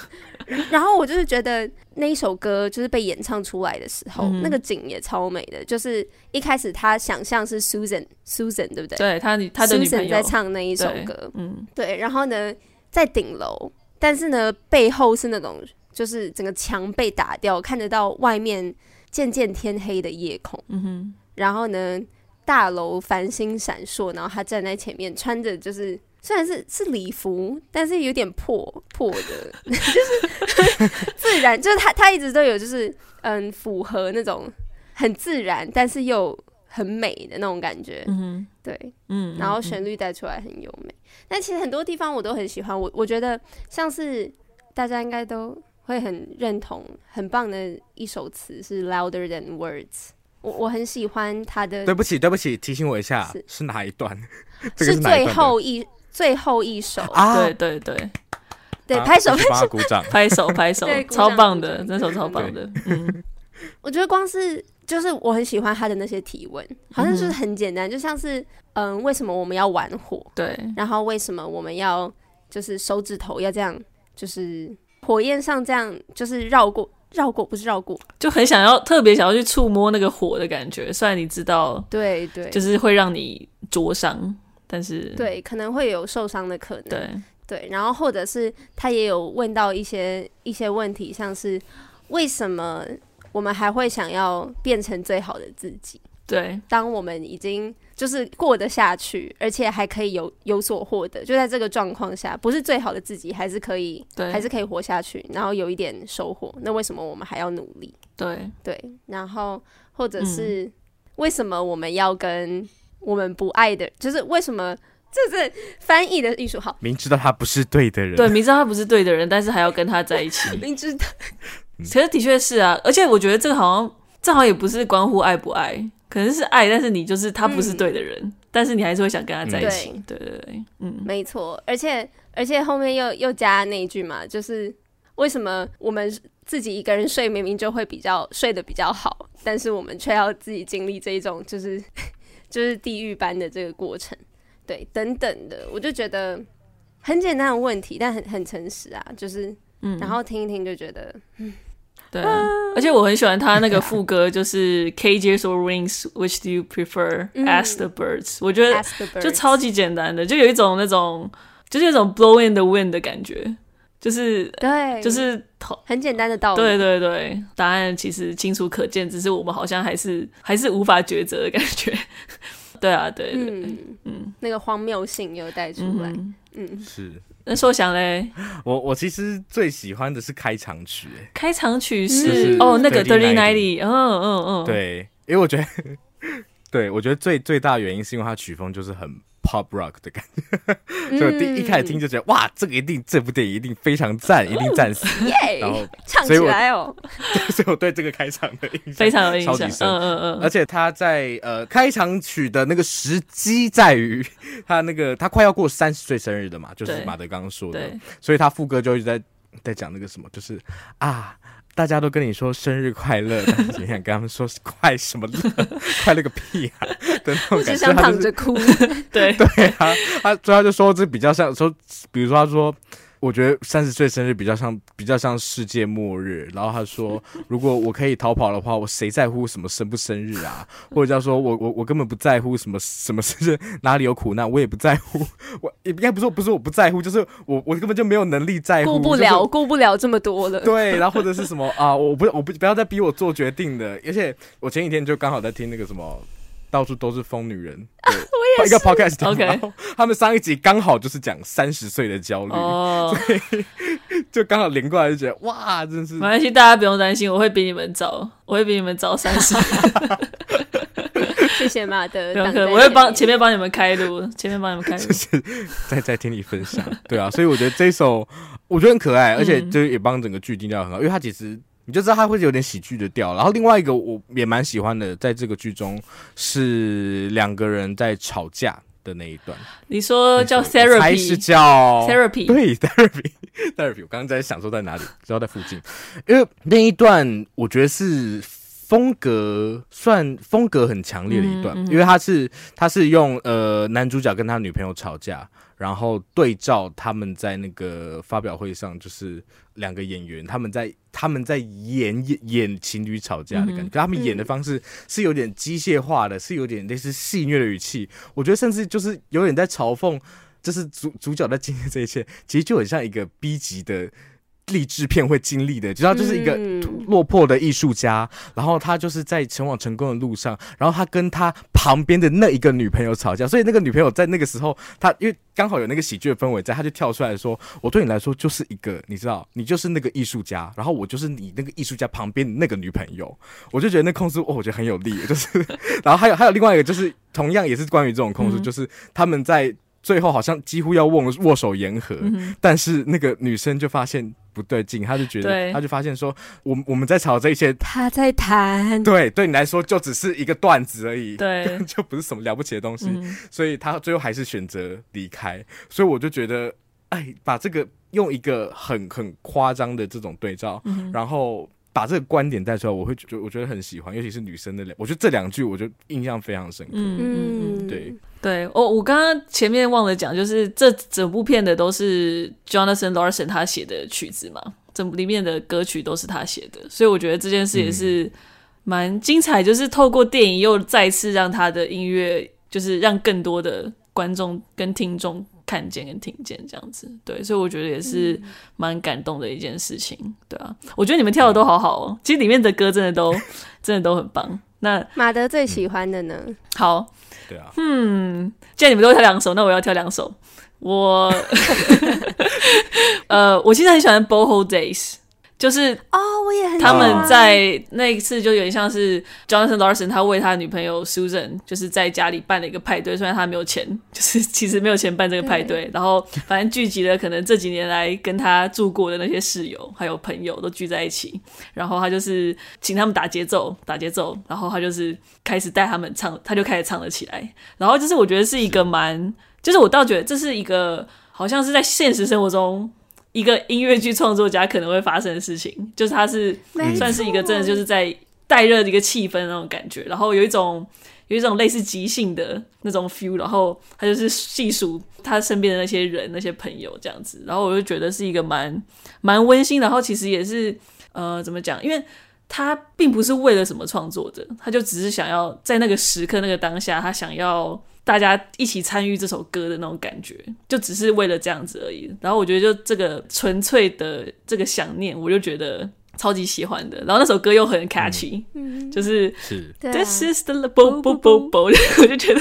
然后我就是觉得那一首歌就是被演唱出来的时候，嗯、那个景也超美的。就是一开始他想象是 Susan，Susan 对不对？对，他他的 Susan 在唱那一首歌，嗯，对。然后呢，在顶楼，但是呢，背后是那种就是整个墙被打掉，看得到外面渐渐天黑的夜空。嗯哼。然后呢，大楼繁星闪烁，然后他站在前面，穿着就是。虽然是是礼服，但是有点破破的，*laughs* 就是自然，就是他他一直都有就是嗯符合那种很自然，但是又很美的那种感觉，嗯对，嗯，然后旋律带出来很优美，但其实很多地方我都很喜欢，我我觉得像是大家应该都会很认同，很棒的一首词是 Louder Than Words，我我很喜欢他的。对不起对不起，提醒我一下是，是哪一段？是最后一。最后一首，啊、对对对，对，拍手，拍手，鼓掌，拍手，拍手，超棒的，这首超棒的。嗯，*laughs* 我觉得光是就是我很喜欢他的那些提问，好像就是很简单，就像是嗯，为什么我们要玩火？对，然后为什么我们要就是手指头要这样，就是火焰上这样，就是绕过绕过，不是绕过，就很想要特别想要去触摸那个火的感觉。虽然你知道，对对，就是会让你灼伤，但是对可能会有受伤的可能。对对，然后或者是他也有问到一些一些问题，像是为什么我们还会想要变成最好的自己？对，当我们已经就是过得下去，而且还可以有有所获得，就在这个状况下，不是最好的自己，还是可以，对，还是可以活下去，然后有一点收获。那为什么我们还要努力？对对，然后或者是为什么我们要跟我们不爱的，嗯、就是为什么这是翻译的艺术？好，明知道他不是对的人，对，明知道他不是对的人，但是还要跟他在一起，*laughs* 明知道，其实的确是啊，而且我觉得这个好像正好也不是关乎爱不爱。可能是爱，但是你就是他不是对的人，嗯、但是你还是会想跟他在一起。嗯、对对对，嗯，没错。而且而且后面又又加那一句嘛，就是为什么我们自己一个人睡，明明就会比较睡得比较好，但是我们却要自己经历这一种就是 *laughs* 就是地狱般的这个过程，对，等等的，我就觉得很简单的问题，但很很诚实啊，就是嗯，然后听一听就觉得嗯。对，而且我很喜欢他那个 *laughs* 副歌，就是 cages or wings, which do you prefer? Ask the birds。我觉得就超级简单的，就有一种那种，就是有一种 blow in the wind 的感觉，就是对，就是很简单的道理。对对对，答案其实清楚可见，只是我们好像还是还是无法抉择的感觉。*laughs* 对啊，对，嗯。嗯，那个荒谬性又带出来，嗯，是。那说想嘞，我我其实最喜欢的是开场曲，开场曲是哦，那个 Dirty Ninety，嗯嗯嗯，对，因为我觉得，*laughs* 对我觉得最最大的原因是因为它曲风就是很。Pop rock 的感觉，*laughs* 所以第一开始听就觉得哇，这个一定这部电影一定非常赞，一定赞死。然后唱起来哦，*laughs* 所以我对这个开场的印象非常有印象。嗯嗯嗯，而且他在呃开场曲的那个时机在于他那个他快要过三十岁生日的嘛，就是马德刚刚说的，所以他副歌就一直在在讲那个什么，就是啊。大家都跟你说生日快乐，但是你想跟他们说快什么乐？*laughs* 快乐个屁啊！的那种感觉，我只想躺着哭。对 *laughs* 对啊，他最后就说这比较像说，比如说他说。我觉得三十岁生日比较像比较像世界末日，然后他说，如果我可以逃跑的话，我谁在乎什么生不生日啊？或者叫说我我我根本不在乎什么什么生日哪里有苦难，我也不在乎。我也应该不是不是我不在乎，就是我我根本就没有能力在乎，顾不了顾不了这么多了。对，然后或者是什么啊？我不我不不要再逼我做决定的。而且我前几天就刚好在听那个什么。到处都是疯女人，*laughs* 对，一个 podcast。OK，他们上一集刚好就是讲三十岁的焦虑，oh. *laughs* 所以 *laughs* 就刚好连过来，就觉得哇，真是。没关系，大家不用担心，我会比你们早，我会比你们早三十。谢谢马德，我会帮前面帮你们开路，前面帮你们开路，就是在在听你分享。对啊，所以我觉得这一首我觉得很可爱，而且就也帮整个剧定调很好，因为它其实。你就知道他会有点喜剧的调，然后另外一个我也蛮喜欢的，在这个剧中是两个人在吵架的那一段。你说叫 therapy 还是叫 therapy？对，therapy，therapy。*laughs* 我刚刚在想说在哪里，知道在附近，因为那一段我觉得是风格算风格很强烈的一段，嗯嗯、因为他是他是用呃男主角跟他女朋友吵架。然后对照他们在那个发表会上，就是两个演员他们在他们在演演演情侣吵架的感觉，嗯、他们演的方式是有点机械化的，是有点类似戏谑的语气。我觉得甚至就是有点在嘲讽，就是主主角在经历这一切，其实就很像一个 B 级的。励志片会经历的，知道就是一个落魄的艺术家，嗯、然后他就是在前往成功的路上，然后他跟他旁边的那一个女朋友吵架，所以那个女朋友在那个时候，他因为刚好有那个喜剧的氛围在，他就跳出来说：“我对你来说就是一个，你知道，你就是那个艺术家，然后我就是你那个艺术家旁边的那个女朋友。”我就觉得那控诉，哦，我觉得很有力，就是，*laughs* 然后还有还有另外一个，就是同样也是关于这种控诉，嗯、就是他们在最后好像几乎要握握手言和，嗯、但是那个女生就发现。不对劲，他就觉得，他就发现说，我我们在吵这些，他在谈，对，对你来说就只是一个段子而已，对，*laughs* 就不是什么了不起的东西，嗯、所以他最后还是选择离开。所以我就觉得，哎，把这个用一个很很夸张的这种对照，嗯、然后把这个观点带出来，我会觉得我觉得很喜欢，尤其是女生的两，我觉得这两句我就印象非常深刻。嗯嗯，对对，哦我刚刚前面忘了讲，就是这整部片的都是 Jonathan Larson 他写的曲子嘛，整部里面的歌曲都是他写的，所以我觉得这件事也是蛮精彩，就是透过电影又再次让他的音乐，就是让更多的观众跟听众。看见跟听见这样子，对，所以我觉得也是蛮感动的一件事情，对啊，我觉得你们跳的都好好哦，其实里面的歌真的都 *laughs* 真的都很棒。那马德最喜欢的呢？好，对啊，嗯，既然你们都挑两首，那我要挑两首。我，*laughs* 呃，我其实很喜欢《Boho Days》。就是哦，我也很他们在那一次就有点像是 Jonathan Larson，他为他女朋友 Susan 就是在家里办了一个派对，虽然他没有钱，就是 *laughs* 其实没有钱办这个派对，然后反正聚集了可能这几年来跟他住过的那些室友还有朋友都聚在一起，然后他就是请他们打节奏，打节奏，然后他就是开始带他们唱，他就开始唱了起来，然后就是我觉得是一个蛮，就是我倒觉得这是一个好像是在现实生活中。一个音乐剧创作家可能会发生的事情，就是他是算是一个真的就是在带热的一个气氛那种感觉，然后有一种有一种类似即兴的那种 feel，然后他就是细数他身边的那些人、那些朋友这样子，然后我就觉得是一个蛮蛮温馨，然后其实也是呃怎么讲，因为他并不是为了什么创作的，他就只是想要在那个时刻、那个当下，他想要。大家一起参与这首歌的那种感觉，就只是为了这样子而已。然后我觉得，就这个纯粹的这个想念，我就觉得超级喜欢的。然后那首歌又很 catchy，嗯，就是是 This is the bo bo bo bo，我就觉得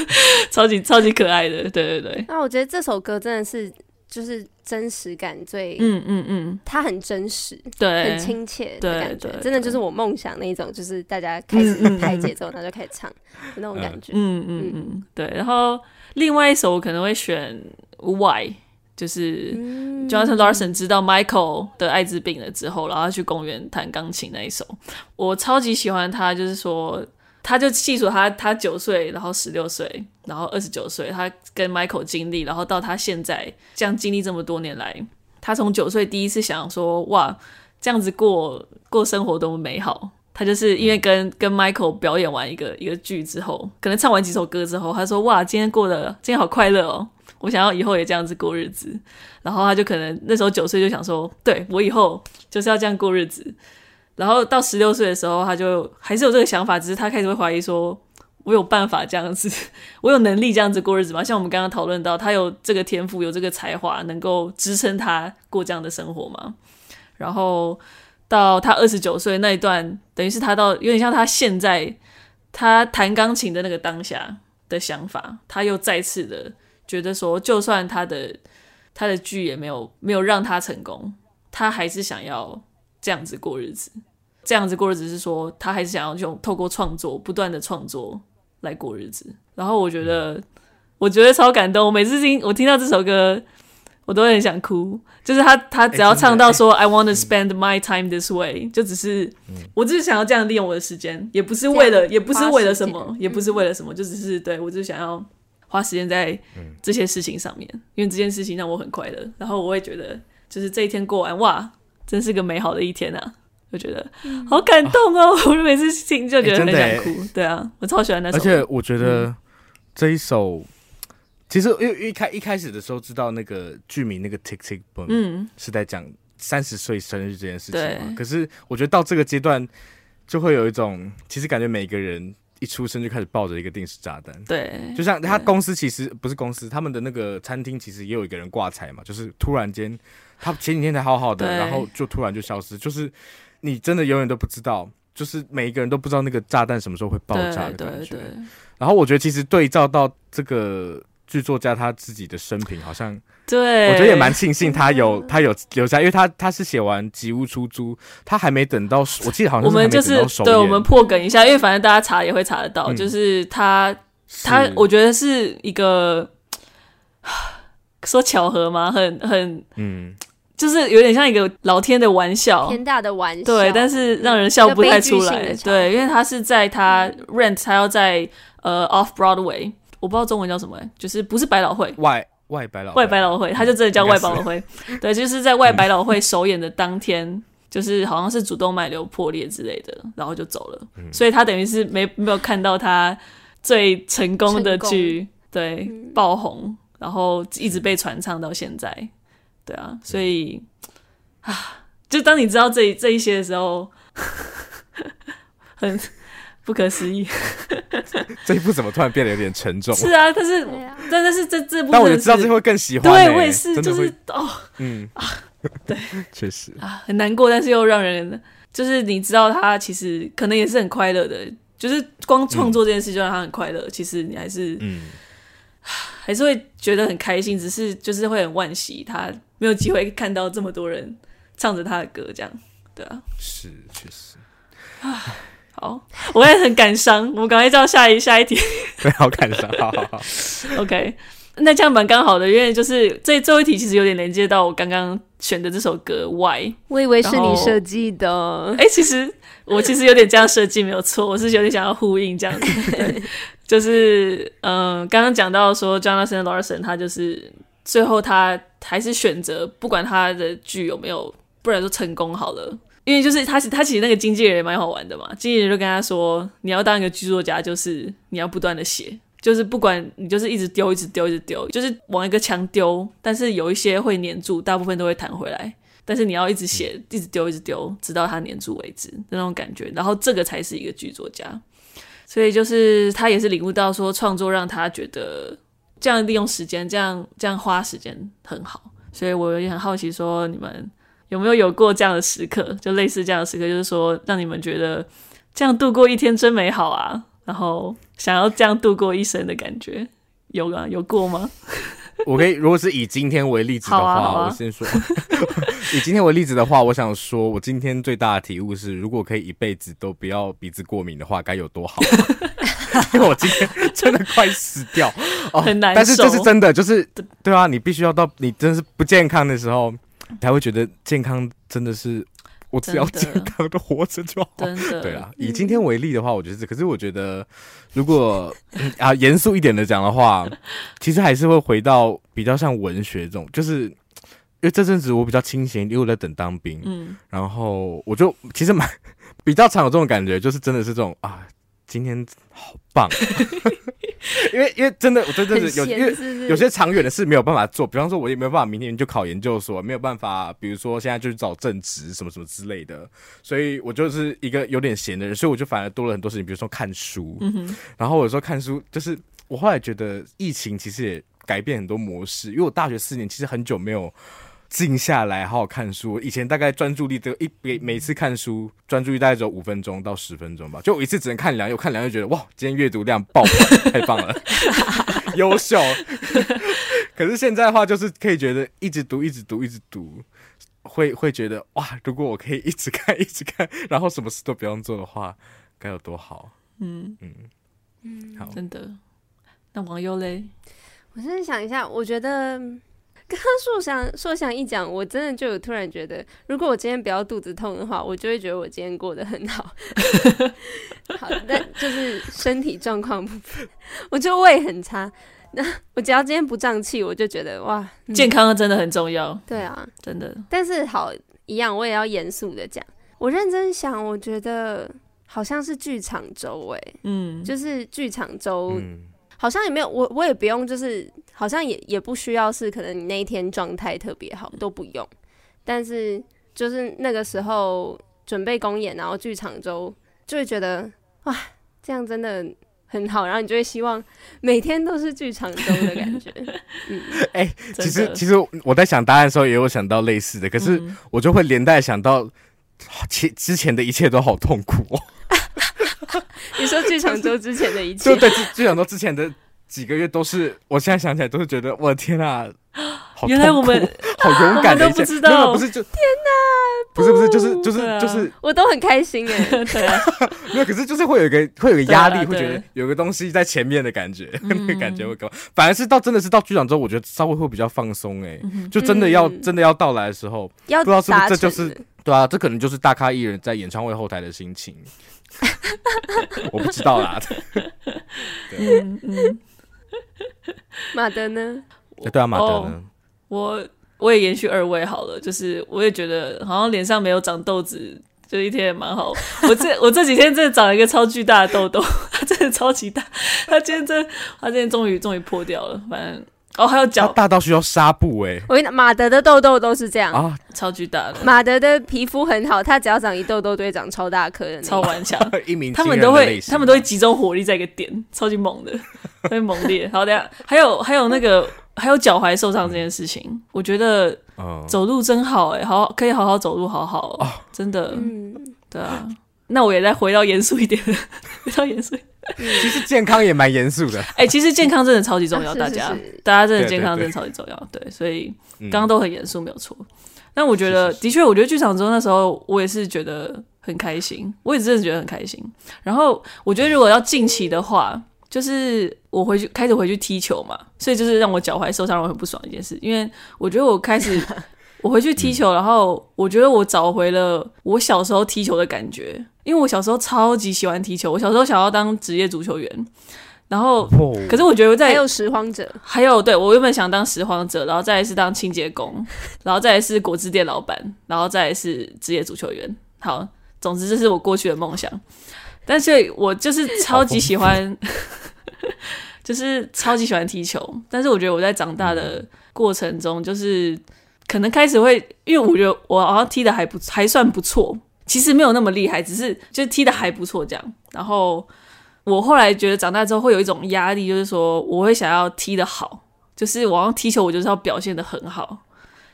超级超级可爱的。对对对。那我觉得这首歌真的是。就是真实感最，嗯嗯嗯，它很真实，对，很亲切的感觉，真的就是我梦想那种，就是大家开始拍节奏，然后就开始唱那种感觉，嗯嗯嗯，对。然后另外一首我可能会选 Why，就是 Jonathan Larson 知道 Michael 得艾滋病了之后，然后去公园弹钢琴那一首，我超级喜欢他，就是说。他就细数他，他九岁，然后十六岁，然后二十九岁，他跟 Michael 经历，然后到他现在这样经历这么多年来，他从九岁第一次想说，哇，这样子过过生活多么美好。他就是因为跟跟 Michael 表演完一个一个剧之后，可能唱完几首歌之后，他说，哇，今天过得今天好快乐哦，我想要以后也这样子过日子。然后他就可能那时候九岁就想说，对，我以后就是要这样过日子。然后到十六岁的时候，他就还是有这个想法，只是他开始会怀疑说：“我有办法这样子，*laughs* 我有能力这样子过日子吗？”像我们刚刚讨论到，他有这个天赋，有这个才华，能够支撑他过这样的生活吗？然后到他二十九岁那一段，等于是他到有点像他现在他弹钢琴的那个当下的想法，他又再次的觉得说，就算他的他的剧也没有没有让他成功，他还是想要。这样子过日子，这样子过日子是说他还是想要用透过创作，不断的创作来过日子。然后我觉得，我觉得超感动。我每次听我听到这首歌，我都很想哭。就是他他只要唱到说、欸、I want to spend my time this way，、嗯、就只是我只是想要这样利用我的时间，也不是为了，也不是为了什么，也不是为了什么，就只是对我就是想要花时间在这些事情上面，因为这件事情让我很快乐。然后我会觉得，就是这一天过完，哇！真是个美好的一天啊！我觉得好感动哦，*laughs* 我每次听就觉得很想哭。欸、对啊，我超喜欢那首。而且我觉得这一首，嗯、其实因为一开一开始的时候知道那个剧名那个 Tick Tick Boom，嗯，是在讲三十岁生日这件事情嘛。对可是我觉得到这个阶段，就会有一种，其实感觉每个人一出生就开始抱着一个定时炸弹。对，就像他公司其实不是公司，他们的那个餐厅其实也有一个人挂彩嘛，就是突然间。他前几天才好好的，然后就突然就消失，就是你真的永远都不知道，就是每一个人都不知道那个炸弹什么时候会爆炸的感觉。然后我觉得其实对照到这个剧作家他自己的生平，好像对，我觉得也蛮庆幸他有 *laughs* 他有留下，因为他他是写完《吉屋出租》，他还没等到，我记得好像。我们就是对，我们破梗一下，因为反正大家查也会查得到，嗯、就是他他，我觉得是一个 *sighs* 说巧合吗？很很嗯。就是有点像一个老天的玩笑，天大的玩笑，对，但是让人笑不太出来，对，因为他是在他 Rent，他要在呃 Off Broadway，我不知道中文叫什么，就是不是百老汇。外外百老外百老汇，他就真的叫外百老汇，对，就是在外百老汇首演的当天就是好像是主动脉瘤破裂之类的，然后就走了。嗯、所以他等于是没没有看到他最成功的剧，对、嗯、爆红，然后一直被传唱到现在。对啊，所以、嗯、啊，就当你知道这这一些的时候，*laughs* 很不可思议。*laughs* 这一部怎么突然变得有点沉重？是啊，但是，啊、但是这这部，但我就知道这会更喜欢、欸。对，我也是，就是哦，嗯 *laughs* 啊，对，确实啊，很难过，但是又让人，就是你知道他其实可能也是很快乐的，就是光创作这件事就让他很快乐。嗯、其实你还是，嗯，还是会觉得很开心，只是就是会很惋惜他没有机会看到这么多人唱着他的歌，这样，对啊，是，确实啊。好，我也很感伤。我们赶快到下一下一题。*laughs* 对，好感伤。好好好。OK，那这样蛮刚好的，因为就是这最后一题其实有点连接到我刚刚选的这首歌《Why》。我以为是你设计的。哎、欸，其实我其实有点这样设计没有错，我是有点想要呼应这样子。*laughs* 就是嗯，刚刚讲到说，Jonathan Larson 他就是最后他还是选择不管他的剧有没有，不然说成功好了。因为就是他，他其实那个经纪人也蛮好玩的嘛。经纪人就跟他说：“你要当一个剧作家，就是你要不断的写，就是不管你就是一直丢，一直丢，一直丢，就是往一个墙丢，但是有一些会黏住，大部分都会弹回来。但是你要一直写，一直丢，一直丢，直到它黏住为止那种感觉。然后这个才是一个剧作家。所以就是他也是领悟到说，创作让他觉得这样利用时间，这样这样花时间很好。所以我也很好奇说你们。”有没有有过这样的时刻？就类似这样的时刻，就是说让你们觉得这样度过一天真美好啊，然后想要这样度过一生的感觉，有啊？有过吗？*laughs* 我可以，如果是以今天为例子的话，啊啊、我先说，*laughs* 以今天为例子的话，我想说，我今天最大的体悟是，如果可以一辈子都不要鼻子过敏的话，该有多好，啊！*laughs* 因为我今天真的快死掉，哦，很难受。但是这是真的，就是对啊，你必须要到你真的是不健康的时候。才会觉得健康真的是，我只要健康的活着就好。真的，对啊，以今天为例的话，我觉得是。可是我觉得，如果啊严肃一点的讲的话，其实还是会回到比较像文学这种，就是因为这阵子我比较清闲，因为我在等当兵。嗯，然后我就其实蛮 *laughs* 比较常有这种感觉，就是真的是这种啊。今天好棒，*laughs* 因为因为真的，我真的是有，因为有些长远的事没有办法做，比方说，我也没有办法明年就考研究所，没有办法，比如说现在就去找正职什么什么之类的，所以我就是一个有点闲的人，所以我就反而多了很多事情，比如说看书，嗯，然后有时候看书，就是我后来觉得疫情其实也改变很多模式，因为我大学四年其实很久没有。静下来好好看书，以前大概专注力都一每每次看书专注力大概只有五分钟到十分钟吧，就我一次只能看两页，我看两页觉得哇，今天阅读量爆棚，太棒了，优秀。可是现在的话，就是可以觉得一直读，一直读，一直读，会会觉得哇，如果我可以一直看，一直看，然后什么事都不用做的话，该有多好。嗯嗯嗯，好，真的。那网友嘞？我现在想一下，我觉得。刚刚硕想硕想一讲，我真的就有突然觉得，如果我今天不要肚子痛的话，我就会觉得我今天过得很好。*laughs* 好，但就是身体状况部分，*laughs* 我就胃很差。那我只要今天不胀气，我就觉得哇，嗯、健康真的很重要。对啊，真的。但是好一样，我也要严肃的讲。我认真想，我觉得好像是剧场周哎，嗯，就是剧场周。嗯好像也没有，我我也不用，就是好像也也不需要是可能你那一天状态特别好都不用，但是就是那个时候准备公演，然后剧场周就会觉得哇，这样真的很好，然后你就会希望每天都是剧场周的感觉。*laughs* 嗯，哎、欸，其实其实我在想答案的时候也有想到类似的，可是我就会连带想到前之前的一切都好痛苦哦。*laughs* 你说剧场周之前的一切，就 *laughs* 对剧剧场周之前的几个月都是，我现在想起来都是觉得，我的天啊，*gasps* 好原来我们 *laughs* 好勇敢的一切，不知道，不是就天哪，不是不是就是就是就是，我都很开心哎，*laughs* 对啊，没有，可是就是会有一个会有一个压力，会觉得有个东西在前面的感觉，那个感觉会高，反而是到真的是到剧场之后，我觉得稍微会比较放松哎，就真的要真的要到来的时候，不知道是不是这就是对啊，这可能就是大咖艺人在演唱会后台的心情。*laughs* 我不知道啦。*laughs* 马德呢？对啊，马德呢？我我也延续二位好了，就是我也觉得好像脸上没有长痘子，就一天也蛮好。*laughs* 我这我这几天真的长了一个超巨大的痘痘，*laughs* 它真的超级大。它今天真，它今天终于终于破掉了。反正哦，还有脚大到需要纱布哎。我跟你讲，马德的痘痘都是这样啊，超巨大的。马德的皮肤很好，他只要长一痘痘，都会长超大颗的，超顽强。*laughs* 一鸣他们都会，他们都会集中火力在一个点，超级猛的，会猛烈。好，等下 *laughs* 还有还有那个。还有脚踝受伤这件事情，嗯、我觉得走路真好哎、欸，好可以好好走路，好好、喔哦、真的，嗯，对啊。那我也再回到严肃一点，回到严肃。*laughs* 其实健康也蛮严肃的，哎、欸，其实健康真的超级重要，大家，大家真的健康真的超级重要，对，所以刚刚都很严肃，没有错。但我觉得，的确，我觉得剧场中那时候，我也是觉得很开心，我也真的觉得很开心。然后，我觉得如果要近期的话。就是我回去开始回去踢球嘛，所以就是让我脚踝受伤让我很不爽一件事。因为我觉得我开始 *laughs* 我回去踢球，嗯、然后我觉得我找回了我小时候踢球的感觉。因为我小时候超级喜欢踢球，我小时候想要当职业足球员。然后，可是我觉得在还有拾荒者，还有对我原本想当拾荒者，然后再来是当清洁工，然后再来是果汁店老板，然后再来是职业足球员。好，总之这是我过去的梦想。但是我就是超级喜欢。*laughs* 就是超级喜欢踢球，但是我觉得我在长大的过程中，就是可能开始会，因为我觉得我好像踢的还不还算不错，其实没有那么厉害，只是就踢的还不错这样。然后我后来觉得长大之后会有一种压力，就是说我会想要踢的好，就是我要踢球，我就是要表现的很好。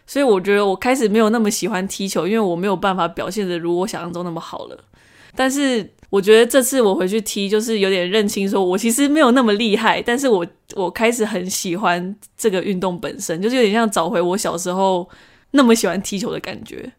所以我觉得我开始没有那么喜欢踢球，因为我没有办法表现的如我想象中那么好了。但是我觉得这次我回去踢，就是有点认清，说我其实没有那么厉害，但是我我开始很喜欢这个运动本身，就是有点像找回我小时候那么喜欢踢球的感觉。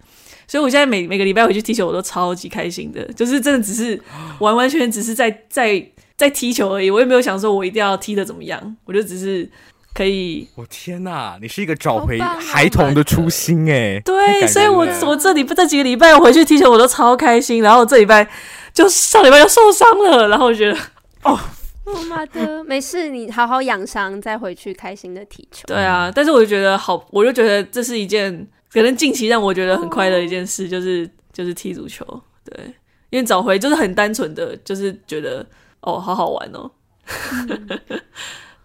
所以我现在每每个礼拜回去踢球，我都超级开心的，就是真的只是 *gasps* 完完全全只是在在在踢球而已，我也没有想说我一定要踢的怎么样，我就只是。可以，我天哪！你是一个找回孩童的初心哎，对，所以我我这礼拜这几个礼拜我回去踢球我都超开心，然后这礼拜就上礼拜就受伤了，然后我觉得哦，我妈的，没事，你好好养伤，再回去开心的踢球。对啊，但是我就觉得好，我就觉得这是一件可能近期让我觉得很快乐一件事，就是就是踢足球，对，因为找回就是很单纯的，就是觉得哦，好好玩哦。嗯 *laughs*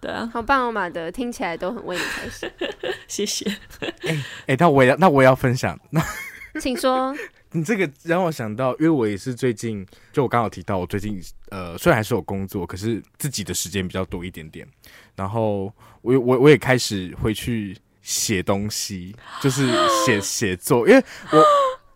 对啊，好棒哦，马德，听起来都很为你开心。*laughs* 谢谢。哎哎、欸欸，那我也要，那我也要分享。那 *laughs* 请说。你这个让我想到，因为我也是最近，就我刚好提到，我最近呃，虽然还是有工作，可是自己的时间比较多一点点。然后我我我也开始回去写东西，就是写写作，因为我。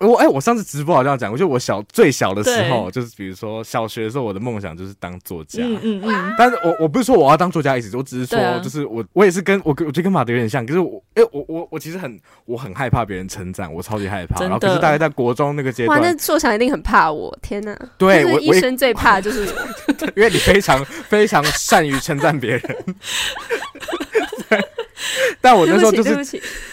我哎、欸，我上次直播好像讲过，就我小最小的时候，就是比如说小学的时候，我的梦想就是当作家。嗯嗯嗯。但是我我不是说我要当作家意思，我只是说，就是我、啊、我也是跟我我觉得跟马德有点像，可是我哎、欸、我我我其实很我很害怕别人称赞，我超级害怕。然后可是大概在国中那个阶段，哇，那硕强一定很怕我，天哪！对，我一生最怕就是 *laughs* 我，因为你非常非常善于称赞别人。*laughs* *laughs* 但我那时候就是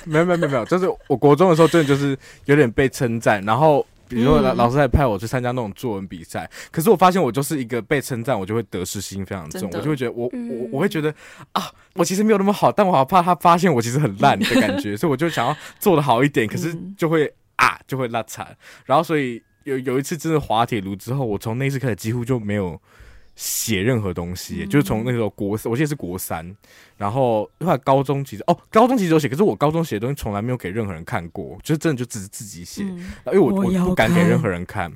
没有没有没有没有，就是我国中的时候真的就是有点被称赞，然后比如说老老师还派我去参加那种作文比赛，嗯、可是我发现我就是一个被称赞，我就会得失心非常重，我就会觉得我我我会觉得啊，我其实没有那么好，但我好怕他发现我其实很烂的感觉，*laughs* 所以我就想要做的好一点，可是就会啊就会落惨，然后所以有有一次真的滑铁卢之后，我从那次开始几乎就没有。写任何东西，嗯、就是从那个国，我记得是国三，然后后来高中其实哦，高中其实有写，可是我高中写的东西从来没有给任何人看过，就是真的就只是自己写，嗯、因为我我不敢给任何人看。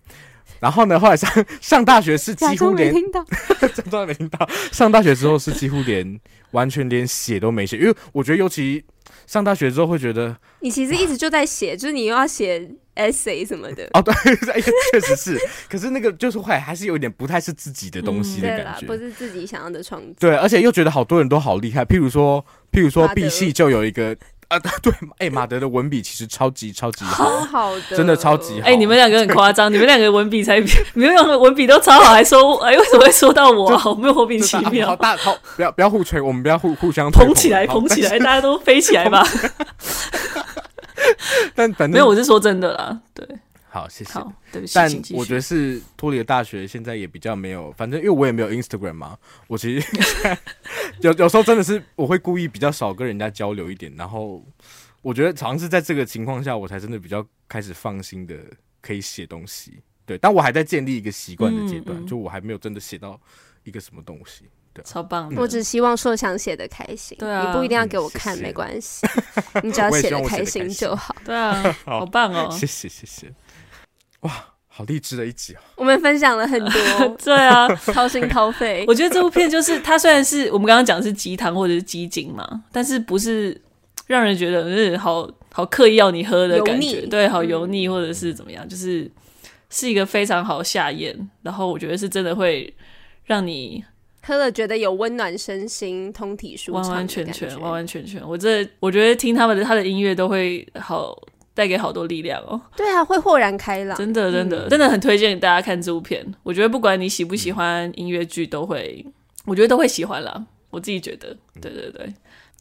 然后呢，后来上上大学是几乎连，*laughs* 假装没听到，上大学之后是几乎连完全连写都没写，因为我觉得尤其上大学之后会觉得，你其实一直就在写，就是你又要写。Essay 什么的哦，对，*laughs* 确实是，可是那个就是会还是有点不太是自己的东西的感觉，不是自己想要的创作。对，而且又觉得好多人都好厉害，譬如说，譬如说，B 系就有一个啊，对，哎，马德的文笔其实超级超级好，好的，真的超级好。哎，你们两个很夸张，你们两个文笔才，你们两个文笔都超好，还说哎，为什么会说到我？好，没有莫名其妙。好大，好，不要不要互吹，我们不要互互相捧起来，捧起来，大家都飞起来吧。*laughs* 但反正没有，我是说真的啦。对，好，谢谢。好，对不起。但我觉得是脱离了大学，现在也比较没有。反正因为我也没有 Instagram 嘛，我其实 *laughs* 有有时候真的是我会故意比较少跟人家交流一点，然后我觉得尝试在这个情况下，我才真的比较开始放心的可以写东西。对，但我还在建立一个习惯的阶段，嗯嗯，就我还没有真的写到一个什么东西。对，超棒！我只希望硕强写的开心，对啊，你不一定要给我看，没关系，*laughs* 你只要写的开心就好。对啊，*laughs* 好棒哦！谢谢谢谢。哇，好励志的一集啊！我们分享了很多，*laughs* 对啊，掏心掏肺。我觉得这部片就是它虽然是我们刚刚讲的是鸡汤或者是鸡精嘛，但是不是让人觉得嗯好好刻意要你喝的感觉，对，好油腻或者是怎么样，就是是一个非常好下咽，然后我觉得是真的会让你喝了觉得有温暖身心、通体舒畅，完完全全，完完全全。我这我觉得听他们的他的音乐都会好。带给好多力量哦！对啊，会豁然开朗。真的，真的，嗯、真的很推荐大家看这部片。我觉得不管你喜不喜欢音乐剧，都会，我觉得都会喜欢啦。我自己觉得，对对对。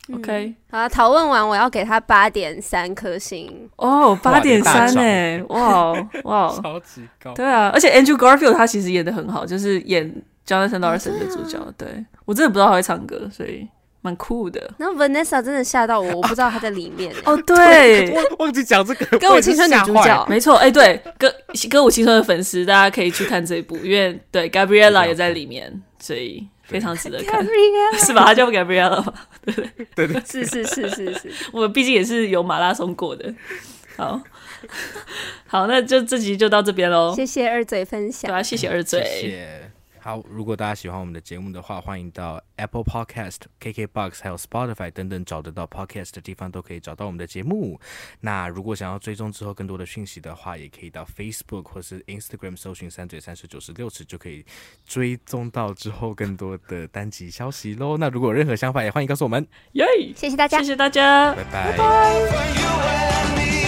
嗯、OK，好，讨论完，我要给他八点三颗星哦，八点三哎，哇哇，*laughs* 超级高。对啊，而且 Andrew Garfield 他其实演的很好，就是演 Jonathan Larson 的主角。对，啊、对我真的不知道他会唱歌，所以。蛮酷的，然后 Vanessa 真的吓到我，我不知道她在里面。*laughs* 哦，对，忘记讲这个歌舞青春女主角，没错，哎，对，歌歌舞青春的粉丝，大家可以去看这一部，因为对 Gabriella 也在里面，所以非常值得看，*laughs* 是吧？他叫 Gabriella 吗？*laughs* 对对对，是是是是是，我毕竟也是有马拉松过的。好，好，那就这集就到这边喽。谢谢二嘴分享，对啊，谢谢二嘴。好，如果大家喜欢我们的节目的话，欢迎到 Apple Podcast、KKBox 还有 Spotify 等等找得到 Podcast 的地方都可以找到我们的节目。那如果想要追踪之后更多的讯息的话，也可以到 Facebook 或是 Instagram 搜寻“三嘴三十九十六尺”，就可以追踪到之后更多的单集消息喽。那如果有任何想法，也欢迎告诉我们。耶，谢谢大家，谢谢大家，拜拜。拜拜。